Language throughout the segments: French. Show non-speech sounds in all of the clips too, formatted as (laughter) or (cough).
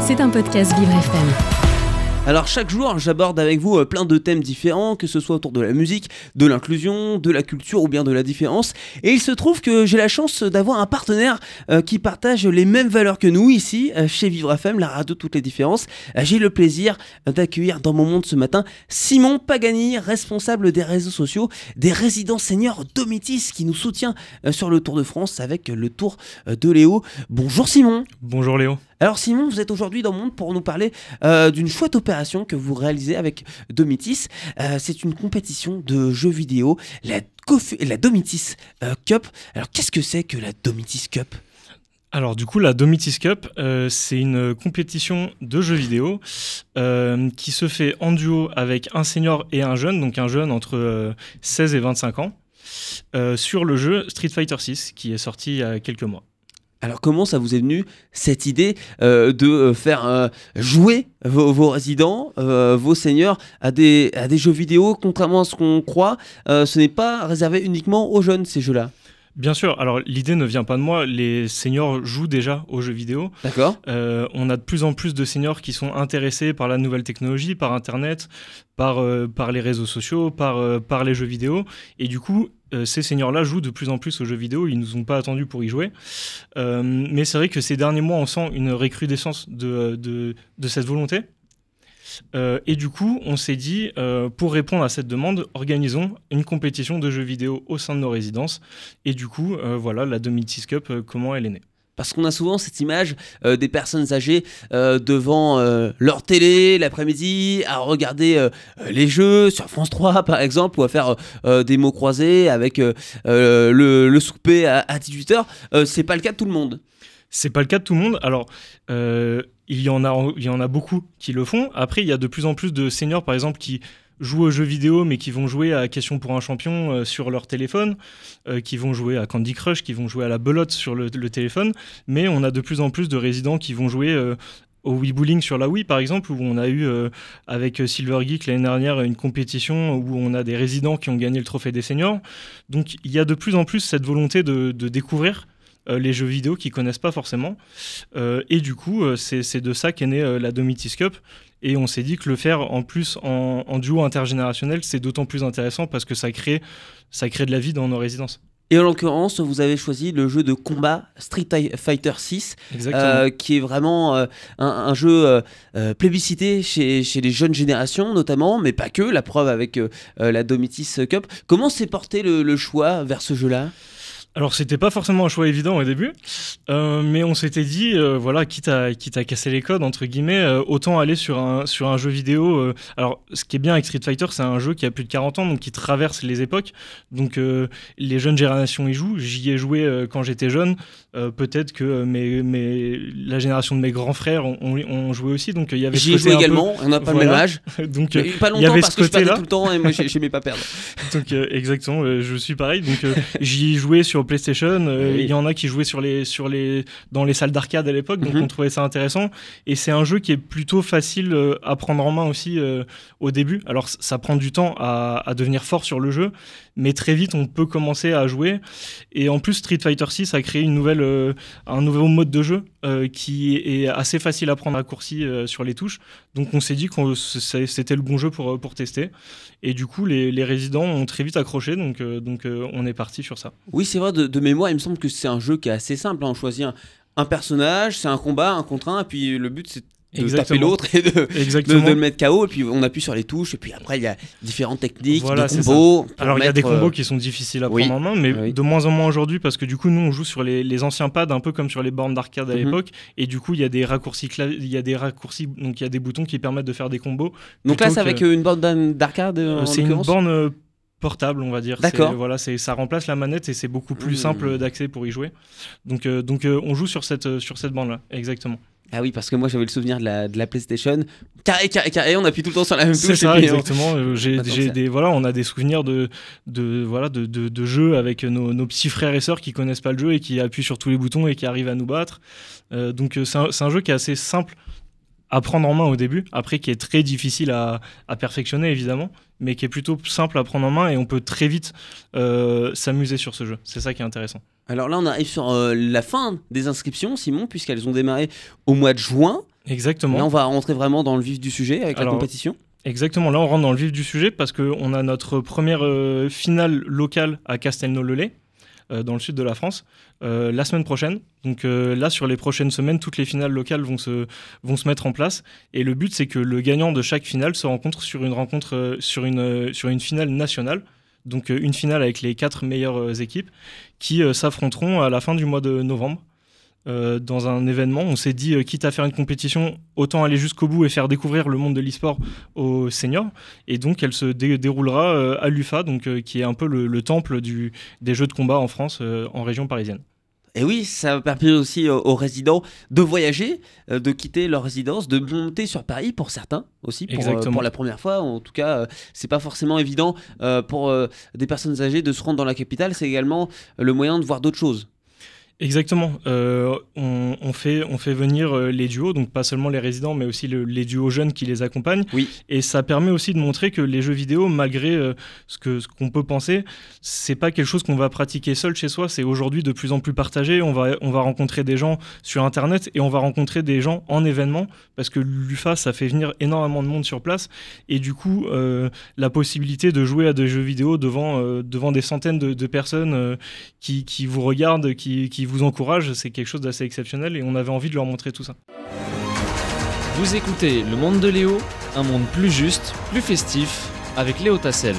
C'est un podcast Vivre FM. Alors chaque jour, j'aborde avec vous euh, plein de thèmes différents, que ce soit autour de la musique, de l'inclusion, de la culture ou bien de la différence. Et il se trouve que j'ai la chance d'avoir un partenaire euh, qui partage les mêmes valeurs que nous ici, euh, chez Vivre FM, la radio toutes les différences. j'ai le plaisir d'accueillir dans mon monde ce matin Simon Pagani, responsable des réseaux sociaux des résidents seniors Domitis, qui nous soutient sur le Tour de France avec le Tour de Léo. Bonjour Simon. Bonjour Léo. Alors Simon, vous êtes aujourd'hui dans le monde pour nous parler euh, d'une chouette opération que vous réalisez avec Domitis. Euh, c'est une compétition de jeux vidéo, la, Domitis euh, Cup. Alors qu'est-ce que c'est que la Domitis Cup? Alors du coup, la Domitis Cup, c'est une compétition de jeux vidéo qui se fait en duo avec un senior et un jeune, donc un jeune entre 16 et 25 ans, sur le jeu Street Fighter 6 qui est sorti il y a quelques mois. Alors comment ça vous est venu cette idée euh, de euh, faire euh, jouer vos, résidents, vos seigneurs à des, à des jeux vidéo Contrairement à ce qu'on croit, ce n'est pas réservé uniquement aux jeunes ces jeux-là? Bien sûr, alors l'idée ne vient pas de moi, les seniors jouent déjà aux jeux vidéo. D'accord. on a de plus en plus de seniors qui sont intéressés par la nouvelle technologie, par Internet, par, par les réseaux sociaux, par, par les jeux vidéo. Et du coup, euh, ces seniors-là jouent de plus en plus aux jeux vidéo, ils ne nous ont pas attendus pour y jouer. Euh, mais c'est vrai que ces derniers mois, on sent une recrudescence de, cette volonté. Euh, et du coup, on s'est dit, pour répondre à cette demande, organisons une compétition de jeux vidéo au sein de nos résidences. Et du coup, voilà, la 2006 Cup, comment elle est née. Parce qu'on a souvent cette image euh, des personnes âgées euh, devant euh, leur télé l'après-midi, à regarder les jeux sur France 3 (laughs) par exemple, ou à faire des mots croisés avec le, souper à, 18h. c'est pas le cas de tout le monde. C'est pas le cas de tout le monde. Alors, il, y en a, il y en a beaucoup qui le font. Après, il y a de plus en plus de seniors, par exemple, qui jouent aux jeux vidéo, mais qui vont jouer à Question pour un champion euh, sur leur téléphone, euh, qui vont jouer à Candy Crush, qui vont jouer à la belote sur le, téléphone. Mais on a de plus en plus de résidents qui vont jouer euh, au Wii Bowling sur la Wii par exemple, où on a eu avec Silver Geek l'année dernière une compétition où on a des résidents qui ont gagné le trophée des seniors. Donc il y a de plus en plus cette volonté de, découvrir les jeux vidéo qu'ils connaissent pas forcément. et du coup, c'est de ça qu'est née la Domitis Cup. Et on s'est dit que le faire en plus en, duo intergénérationnel, c'est d'autant plus intéressant parce que ça crée, ça crée de la vie dans nos résidences. Et en l'occurrence, vous avez choisi le jeu de combat Street Fighter 6, euh, qui est vraiment euh, un, jeu euh, plébiscité chez, chez, les jeunes générations notamment, mais pas que, la preuve avec la Domitis Cup. Comment s'est porté le choix vers ce jeu-là? Alors c'était pas forcément un choix évident au début, euh, mais on s'était dit, euh, voilà, quitte à, quitte à casser les codes, entre guillemets, euh, autant aller sur un, sur un jeu vidéo. alors ce qui est bien avec Street Fighter, c'est un jeu qui a plus de 40 ans, donc qui traverse les époques. Donc les jeunes générations y jouent. J'y ai joué quand j'étais jeune. Peut-être que mes, mes, la génération de mes grands frères ont, joué aussi. Donc il y avait J'y ai joué également, on n'a pas le même âge. (laughs) donc pas longtemps y avait parce ce que je tout le temps et moi j'aimais pas perdre. (laughs) donc exactement, je suis pareil. Donc j'y ai joué sur PlayStation. Euh, il y en a qui jouaient sur les, sur les, dans les salles d'arcade à l'époque, donc mhm. on trouvait ça intéressant. Et c'est un jeu qui est plutôt facile euh, à prendre en main aussi euh, au début. Alors ça prend du temps à, à, devenir fort sur le jeu, mais très vite on peut commencer à jouer. Et en plus Street Fighter 6 a créé une nouvelle, un nouveau mode de jeu qui est assez facile à prendre raccourci sur les touches. Donc on s'est dit que c'était le bon jeu pour, pour tester. Et du coup les, les résidents ont très vite accroché, donc, donc on est parti sur ça. Oui c'est vrai de, mémoire, il me semble que c'est un jeu qui est assez simple. Hein. On choisit un, personnage, c'est un combat, un contre un, et puis le but c'est de taper l'autre et de, de, le mettre KO et puis on appuie sur les touches et puis après il y a différentes techniques voilà, de combos alors il y a des combos euh, qui sont difficiles à prendre en main mais de moins en moins aujourd'hui parce que du coup nous on joue sur les, anciens pads un peu comme sur les bornes d'arcade à mhm. l'époque et du coup il y a des raccourcis il y a des raccourcis donc il y a des boutons qui permettent de faire des combos donc là c'est avec une borne d'arcade euh, c'est une borne portable, on va dire. D'accord. Voilà, c'est ça remplace la manette et c'est beaucoup plus mmh. simple d'accès pour y jouer. Donc, euh, donc euh, on joue sur cette, euh, sur cette bande-là, exactement. Ah oui, parce que moi j'avais le souvenir de la, de la PlayStation. Carré, carré, carré, on appuie tout le temps sur la même touche. C'est ça, exactement. J'ai, des, voilà, on a des souvenirs de, de, voilà, de, de, jeux avec nos, nos, petits frères et sœurs qui connaissent pas le jeu et qui appuient sur tous les boutons et qui arrivent à nous battre. donc c'est un, un, jeu qui est assez simple à prendre en main au début, après qui est très difficile à, à perfectionner évidemment, mais qui est plutôt simple à prendre en main et on peut très vite euh, s'amuser sur ce jeu. C'est ça qui est intéressant. Alors là, on arrive sur euh, la fin des inscriptions, Simon, puisqu'elles ont démarré au mois de juin. Exactement. Là, on va rentrer vraiment dans le vif du sujet avec Alors, la compétition. Exactement, là on rentre dans le vif du sujet parce qu'on a notre première euh, finale locale à Castelnau-le-Lay, euh, dans le sud de la France, la semaine prochaine. Donc là, sur les prochaines semaines, toutes les finales locales vont se, vont se mettre en place. Et le but, c'est que le gagnant de chaque finale se rencontre sur une, rencontre, sur une, sur une finale nationale. Donc euh, une finale avec les quatre meilleures euh, équipes qui euh, s'affronteront à la fin du mois de novembre. dans un événement, on s'est dit, quitte à faire une compétition, autant aller jusqu'au bout et faire découvrir le monde de l'e-sport aux seniors. Et donc, elle se dé- déroulera à l'UFA, qui est un peu le, le temple des jeux de combat en France, en région parisienne. Et oui, ça permet aussi aux résidents de voyager, euh, de quitter leur résidence, de monter sur Paris pour certains aussi, pour, euh, pour la première fois. En tout cas, euh, c'est pas forcément évident euh, pour des personnes âgées de se rendre dans la capitale. C'est également le moyen de voir d'autres choses. Exactement. Euh, on, on fait, on fait venir euh, les duos, donc pas seulement les résidents, mais aussi le- les duos jeunes qui les accompagnent. Oui. Et ça permet aussi de montrer que les jeux vidéo, malgré euh, ce que ce qu'on peut penser, c'est pas quelque chose qu'on va pratiquer seul chez soi. C'est aujourd'hui de plus en plus partagé. On va, on va rencontrer des gens sur Internet et on va rencontrer des gens en événement parce que l'UFA, ça fait venir énormément de monde sur place. Et du coup, euh, la possibilité de jouer à des jeux vidéo devant, devant des centaines de, de personnes qui, qui vous regardent, qui, qui vous encouragent, c'est quelque chose d'assez exceptionnel et on avait envie de leur montrer tout ça. Vous écoutez Le Monde de Léo, un monde plus juste, plus festif, avec Léo Tassel.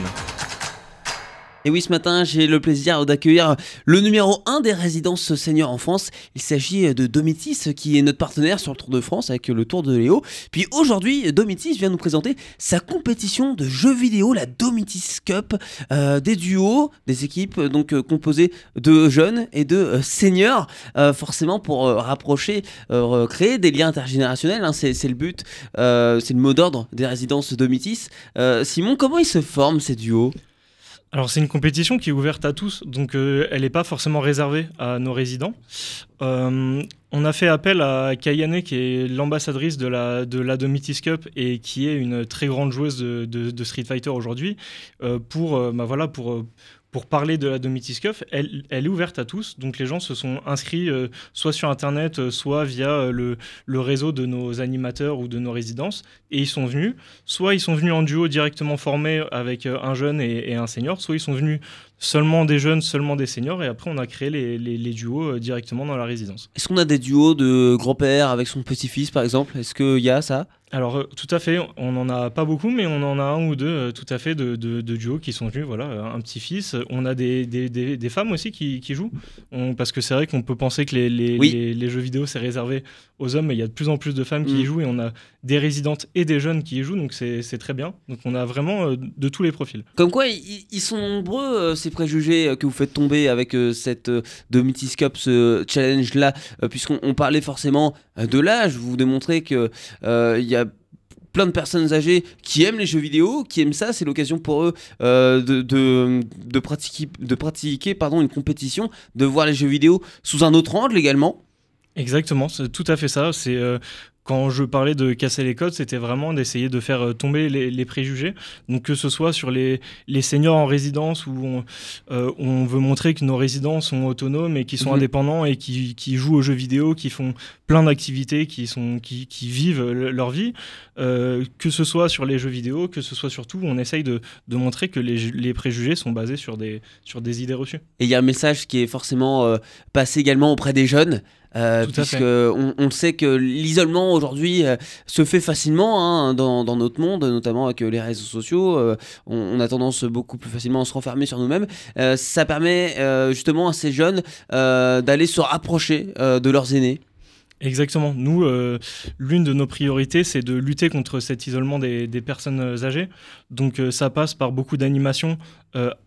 Et oui, ce matin, j'ai le plaisir d'accueillir le numéro 1 des résidences seniors en France. Il s'agit de Domitis, qui est notre partenaire sur le Tour de France avec le Tour de Léo. Puis aujourd'hui, Domitis vient nous présenter sa compétition de jeux vidéo, la Domitis Cup, euh, des duos, des équipes euh, donc euh, composées de jeunes et de seniors, forcément pour rapprocher, créer des liens intergénérationnels. hein. c'est le but, c'est le mot d'ordre des résidences Domitis. Simon, comment ils se forment ces duos? Alors c'est une compétition qui est ouverte à tous, donc euh, elle n'est pas forcément réservée à nos résidents. Euh, on a fait appel à Kayane, qui est l'ambassadrice de la, de la Domitis Cup et qui est une très grande joueuse de, Street Fighter aujourd'hui, euh, pour, euh, bah voilà, pour, euh, pour parler de la Domitis Cup. Elle, elle est ouverte à tous, donc les gens se sont inscrits soit sur Internet, soit via le, le réseau de nos animateurs ou de nos résidences, et ils sont venus. Soit ils sont venus en duo directement formés avec un jeune et un senior, soit ils sont venus seulement des jeunes, seulement des seniors, et après on a créé les, les- les duos euh, directement dans la résidence. Est-ce qu'on a des duos de grand-père avec son petit-fils par exemple? Est-ce qu'il y a ça? Alors euh, tout à fait, on n'en a pas beaucoup, mais on en a un ou deux euh, tout à fait de, de- de duos qui sont venus, voilà, un petit-fils. On a des, des- des- des femmes aussi qui, qui jouent, On- parce que c'est vrai qu'on peut penser que les, les- Oui. les- les jeux vidéo c'est réservé aux hommes, mais il y a de plus en plus de femmes qui Mm. y jouent, et on a des résidentes et des jeunes qui y jouent, donc c'est très bien. Donc on a vraiment euh, de tous les profils. Comme quoi, ils, sont nombreux euh, ces préjugés euh, que vous faites tomber avec cette Domitis Cup, ce challenge-là, puisqu'on on parlait forcément de l'âge. Vous démontrez que euh, il y a plein de personnes âgées qui aiment les jeux vidéo, qui aiment ça. C'est l'occasion pour eux de, de, de pratiquer, de pratiquer pardon, une compétition, de voir les jeux vidéo sous un autre angle également. Exactement, c'est tout à fait ça. C'est euh, quand je parlais de casser les codes, c'était vraiment d'essayer de faire euh, tomber les, les préjugés. Donc que ce soit sur les, les seniors en résidence où on, euh, on veut montrer que nos résidents sont autonomes et qui sont Mhm. indépendants et qui, qui jouent aux jeux vidéo, qui font plein d'activités, qui, sont, qui, qui vivent le- leur vie. Euh, que ce soit sur les jeux vidéo, que ce soit surtout, on essaye de, de montrer que les, les préjugés sont basés sur des, sur des idées reçues. Et il y a un message qui est forcément euh, passé également auprès des jeunes. Euh, puisque on, on sait que l'isolement aujourd'hui euh, se fait facilement hein, dans, dans notre monde, notamment avec euh, les réseaux sociaux. euh, on, on a tendance beaucoup plus facilement à se renfermer sur nous-mêmes. Ça permet justement à ces jeunes d'aller se rapprocher de leurs aînés. Exactement. Nous, euh, l'une de nos priorités, c'est de lutter contre cet isolement des, des personnes âgées. Donc euh, ça passe par beaucoup d'animations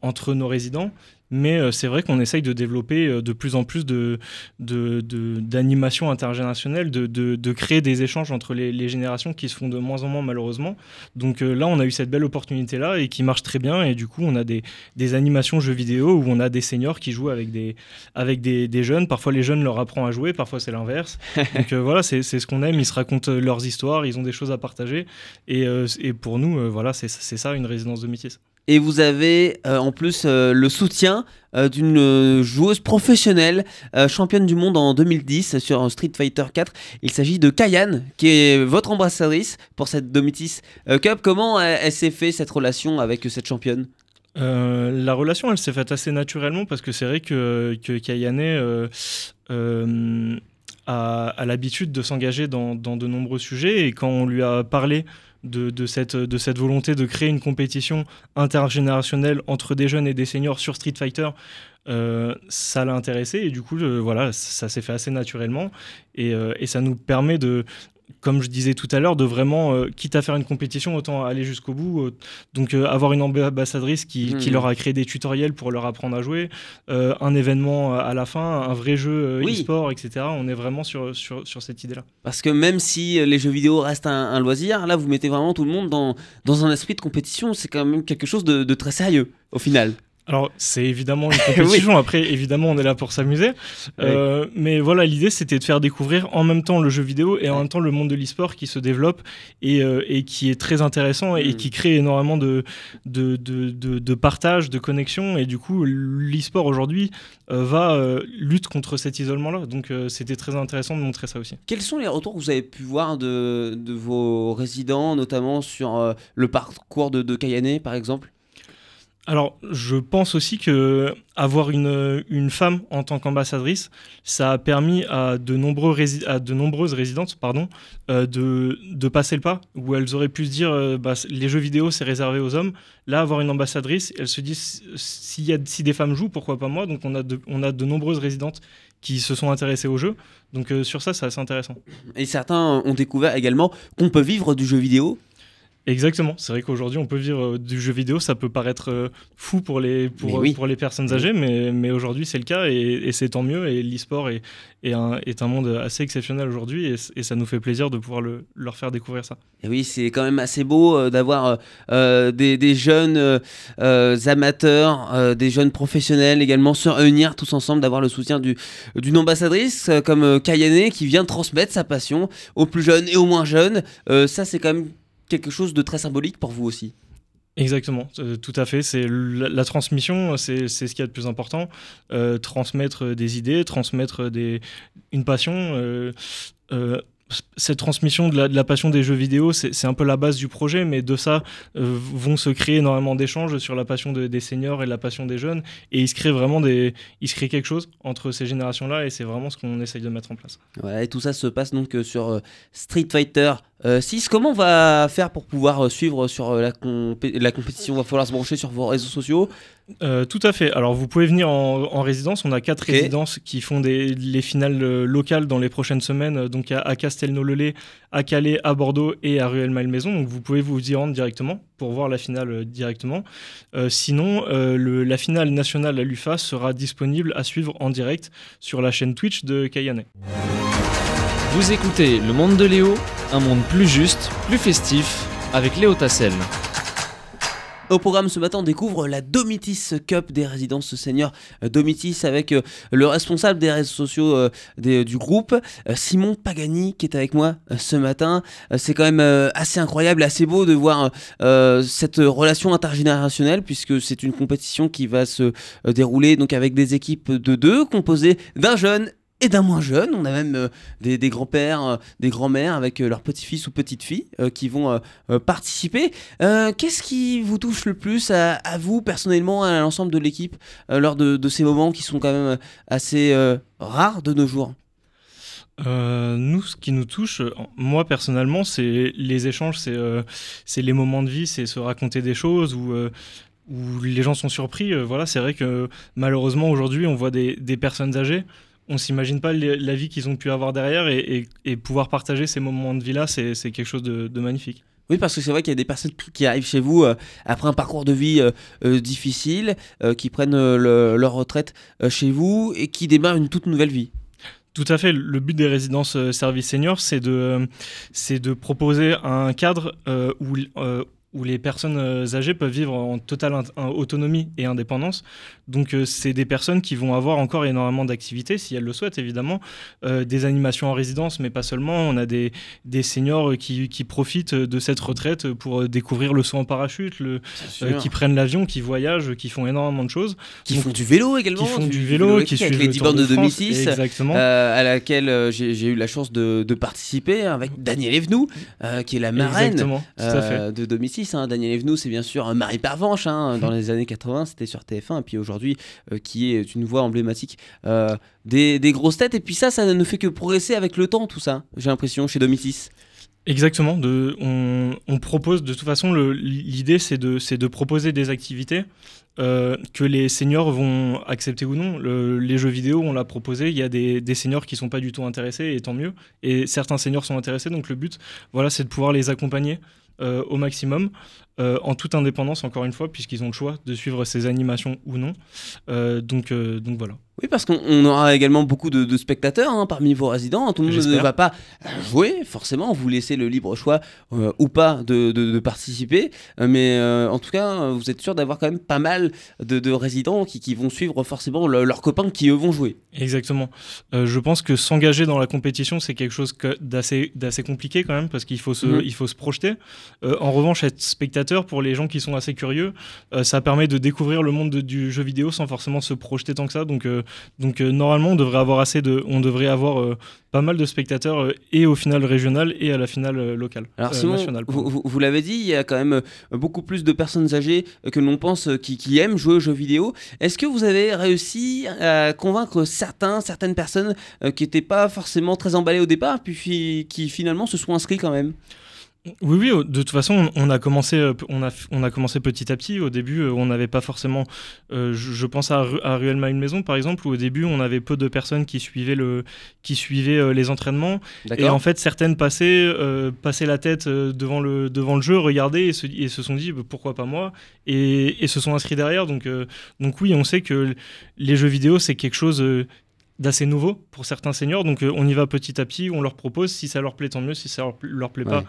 entre nos résidents. Mais euh, c'est vrai qu'on essaye de développer euh, de plus en plus de, de, de- d'animations intergénérationnelles, de, de, de créer des échanges entre les, les générations qui se font de moins en moins malheureusement. Donc euh, là, on a eu cette belle opportunité-là et qui marche très bien. Et du coup, on a des, des animations jeux vidéo où on a des seniors qui jouent avec des, avec des, des jeunes. Parfois, les jeunes leur apprennent à jouer, parfois c'est l'inverse. (laughs) Donc euh, voilà, c'est ce qu'on aime. Ils se racontent euh, leurs histoires, ils ont des choses à partager. Et, euh, et pour nous, euh, voilà, c'est c'est ça une résidence de métis. Et vous avez euh, en plus euh, le soutien euh, d'une joueuse professionnelle, championne du monde en 2010 sur Street Fighter 4. Il s'agit de Kayan, qui est votre ambassadrice pour cette Domitis Cup. Comment elle, s'est fait cette relation avec cette championne? La relation, elle s'est faite assez naturellement parce que c'est vrai que, que Kayane a, l'habitude de s'engager dans de nombreux sujets et quand on lui a parlé de, cette, volonté de créer une compétition intergénérationnelle entre des jeunes et des seniors sur Street Fighter, euh, ça l'a intéressé et du coup, euh, voilà, ça s'est fait assez naturellement. Et, euh, et ça nous permet de, comme je disais tout à l'heure, de vraiment, euh, quitte à faire une compétition, autant aller jusqu'au bout. euh, donc euh, avoir une ambassadrice qui, qui Mhm. leur a créé des tutoriels pour leur apprendre à jouer, euh, un événement à la fin, un vrai jeu Oui. e-sport, etc. On est vraiment sur, sur, sur cette idée-là. Parce que même si les jeux vidéo restent un, un loisir, là vous mettez vraiment tout le monde dans, dans un esprit de compétition. C'est quand même quelque chose de, de très sérieux au final. Alors, c'est évidemment une (laughs) compétition. Après, évidemment, on est là pour s'amuser. Euh, mais voilà, l'idée, c'était de faire découvrir en même temps le jeu vidéo et en même temps le monde de l'e-sport qui se développe et, euh, et qui est très intéressant et Mm. qui crée énormément de, de, de, de, de partage, de connexion. Et du coup, l'e-sport aujourd'hui euh, va euh, lutte contre cet isolement-là. Donc, euh, c'était très intéressant de montrer ça aussi. Quels sont les retours que vous avez pu voir de, de vos résidents, notamment sur euh, le parcours de, de Kayane par exemple? Alors, je pense aussi que avoir une, femme en tant qu'ambassadrice, ça a permis à de, nombreuses résidentes pardon, euh, de, passer le pas, où elles auraient pu se dire euh, bah, les jeux vidéo, c'est réservé aux hommes. Là, avoir une ambassadrice, elles se disent s'il y a, si des femmes jouent, pourquoi pas moi? Donc, on a de, on a de nombreuses résidentes qui se sont intéressées au jeu. Donc, euh, sur ça, c'est assez intéressant. Et certains ont découvert également qu'on peut vivre du jeu vidéo. Exactement. C'est vrai qu'aujourd'hui, on peut vivre euh, du jeu vidéo. Ça peut paraître euh, fou pour les, pour, oui. pour les personnes âgées, mais, mais aujourd'hui, c'est le cas et, et c'est tant mieux. Et l'e-sport est, est, un, est un monde assez exceptionnel aujourd'hui et, et ça nous fait plaisir de pouvoir le, leur faire découvrir ça. Et oui, c'est quand même assez beau euh, d'avoir euh, des, des jeunes euh, amateurs, des jeunes professionnels également se réunir tous ensemble, d'avoir le soutien du- d'une ambassadrice comme Kayane qui vient transmettre sa passion aux plus jeunes et aux moins jeunes. Ça, c'est quand même quelque chose de très symbolique pour vous aussi. Exactement, euh, tout à fait. C'est la, transmission, c'est ce qu'il y a de plus important. Euh, transmettre des idées, transmettre des, une passion. euh, cette transmission de la, passion des jeux vidéo, c'est un peu la base du projet, mais de ça euh, vont se créer énormément d'échanges sur la passion de- des seniors et la passion des jeunes. Et il se crée vraiment des, il se crée quelque chose entre ces générations-là, et c'est vraiment ce qu'on essaye de mettre en place. Voilà, et tout ça se passe donc euh, sur euh, Street Fighter euh, 6. Comment on va faire pour pouvoir suivre sur la, la compétition? Il va falloir se brancher sur vos réseaux sociaux. Euh, tout à fait. Alors, vous pouvez venir en, en résidence. On a quatre résidences qui font des, les finales euh, locales dans les prochaines semaines, euh, donc à, à Castelnau-le-Lay, à Calais, à Bordeaux et à Rueil-Malmaison. Donc, vous pouvez vous y rendre directement pour voir la finale euh, directement. Euh, sinon, euh, le- la finale nationale à l'UFA sera disponible à suivre en direct sur la chaîne Twitch de Kayane. Vous écoutez Le Monde de Léo, un monde plus juste, plus festif, avec Léo Tassel. Au programme ce matin, on découvre la Domitis Cup des résidences seniors euh, Domitis avec euh, le responsable des réseaux sociaux euh, du groupe, Simon Pagani, qui est avec moi ce matin. C'est quand même assez incroyable, assez beau de voir cette relation intergénérationnelle, puisque c'est une compétition qui va se dérouler donc avec des équipes de deux, composées d'un jeune et d'un moins jeune. On a même euh, des, grands-pères, euh, des grands-mères avec euh, leurs petits-fils ou petites-filles qui vont participer. Qu'est-ce qui vous touche le plus à, vous personnellement, à l'ensemble de l'équipe, lors de, ces moments qui sont quand même assez rares de nos jours? Nous, ce qui nous touche, moi personnellement, c'est les échanges, c'est les moments de vie, c'est se raconter des choses où, les gens sont surpris. Voilà, c'est vrai que malheureusement aujourd'hui, on voit des personnes âgées. On s'imagine pas la vie qu'ils ont pu avoir derrière et, et- et pouvoir partager ces moments de vie-là, c'est c'est quelque chose de, de magnifique. Oui, parce que c'est vrai qu'il y a des personnes qui- arrivent chez vous euh, après un parcours de vie euh, euh, difficile, qui prennent le- leur retraite chez vous et qui démarrent une toute nouvelle vie. Tout à fait. Le but des résidences services seniors, c'est de, de proposer un cadre où, où les personnes euh, âgées peuvent vivre en totale autonomie et indépendance. Donc euh, c'est des personnes qui vont avoir encore énormément d'activités, si elles le souhaitent évidemment, euh, des animations en résidence, mais pas seulement. On a des, des seniors qui, qui profitent de cette retraite pour découvrir le saut en parachute, le, qui prennent l'avion, qui voyagent, qui font énormément de choses. Qui font du vélo également. Qui font du, vélo, qui suivent les 10 de, 2006, exactement. à laquelle j'ai eu la chance de, de participer avec Daniel Evenou, qui est la marraine de 2006. Hein. Daniel Evenou, c'est bien sûr Marie Pervenche hein, dans les années 80, c'était sur TF1, et puis aujourd'hui, euh, qui est une voix emblématique euh, des, grosses têtes. Et puis ça, ça ne fait que progresser avec le temps, tout ça, j'ai l'impression, chez 2006. Exactement. De, on, propose, de toute façon, l'idée, c'est de, proposer des activités euh, que les seniors vont accepter ou non. les jeux vidéo, on l'a proposé. Il y a des, seniors qui sont pas du tout intéressés, et tant mieux. Et certains seniors sont intéressés. Donc le but, voilà, c'est de pouvoir les accompagner euh, au maximum, euh, en toute indépendance, encore une fois, puisqu'ils ont le choix de suivre ces animations ou non. Euh, donc, donc voilà. Oui, parce qu'on aura également beaucoup de, spectateurs hein, parmi vos résidents. Tout le monde ne va pas jouer, forcément. Vous laissez le libre choix ou pas de, participer. mais en tout cas, vous êtes sûr d'avoir quand même pas mal de, résidents qui, vont suivre forcément leurs copains qui, eux, vont jouer. Exactement. je pense que s'engager dans la compétition, c'est quelque chose d'assez compliqué quand même, parce qu'il faut, se, mhm. il faut se projeter. Euh, en revanche, être spectateur, pour les gens qui sont assez curieux, euh, ça permet de découvrir le monde du jeu vidéo sans forcément se projeter tant que ça. Donc, euh, donc normalement, on devrait avoir assez de, on devrait avoir pas mal de spectateurs et au final régional et à la finale locale. Alors Simon, vous, vous, l'avez dit, il y a quand même beaucoup plus de personnes âgées que l'on pense qui, qui, aiment jouer aux jeux vidéo. Est-ce que vous avez réussi à convaincre certains, certaines personnes qui n'étaient pas forcément très emballées au départ, puis qui finalement se sont inscrits quand même? Oui, oui, de toute façon, on a commencé, euh, on a, on a commencé petit à petit. Au début, euh, on n'avait pas forcément. Euh, je, pense à, à Ruelle Une Maison, par exemple, où au début, on avait peu de personnes qui suivaient, le, qui suivaient les entraînements. Et en fait, certaines passaient, passaient la tête devant le, devant le jeu, regardaient et se, et se sont dit bah, pourquoi pas moi? Et, et, se sont inscrits derrière. Donc, donc, oui, on sait que les jeux vidéo, c'est quelque chose d'assez nouveau pour certains seniors. Donc, on y va petit à petit, on leur propose. Si ça leur plaît, tant mieux. Si ça leur, leur plaît pas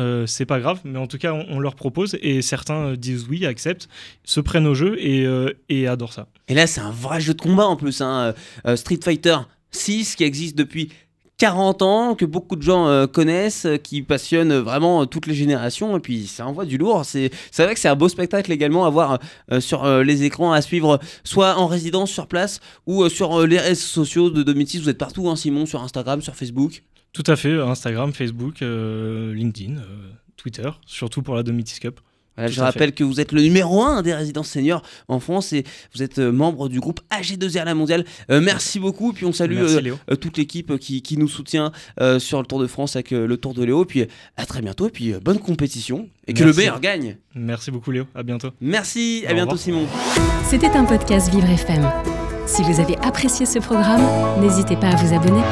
euh, c'est pas grave, mais en tout cas, on, leur propose et certains euh, disent oui, acceptent, se prennent au jeu et, euh, et adorent ça. Et là, c'est un vrai jeu de combat en plus. Hein. Street Fighter 6 qui existe depuis 40 ans, que beaucoup de gens connaissent, qui passionne vraiment toutes les générations, et puis ça envoie du lourd. C'est vrai que c'est un beau spectacle également à voir sur les écrans, à suivre soit en résidence sur place ou sur les réseaux sociaux de 2006. Vous êtes partout, hein, Simon, sur Instagram, sur Facebook. Tout à fait, Instagram, Facebook, euh, LinkedIn, euh, Twitter, surtout pour la Domitis Cup. Je rappelle que vous êtes le numéro 1 des résidents seniors en France et vous êtes euh, membre du groupe AG2R La Mondiale. merci beaucoup. Puis on salue toute l'équipe qui, qui, nous soutient sur le Tour de France avec le Tour de Léo. Puis à très bientôt. Et puis bonne compétition. Et que le meilleur gagne. Merci beaucoup Léo. À bientôt. Merci. À bientôt Simon. C'était un podcast Vivre FM. Si vous avez apprécié ce programme, n'hésitez pas à vous abonner.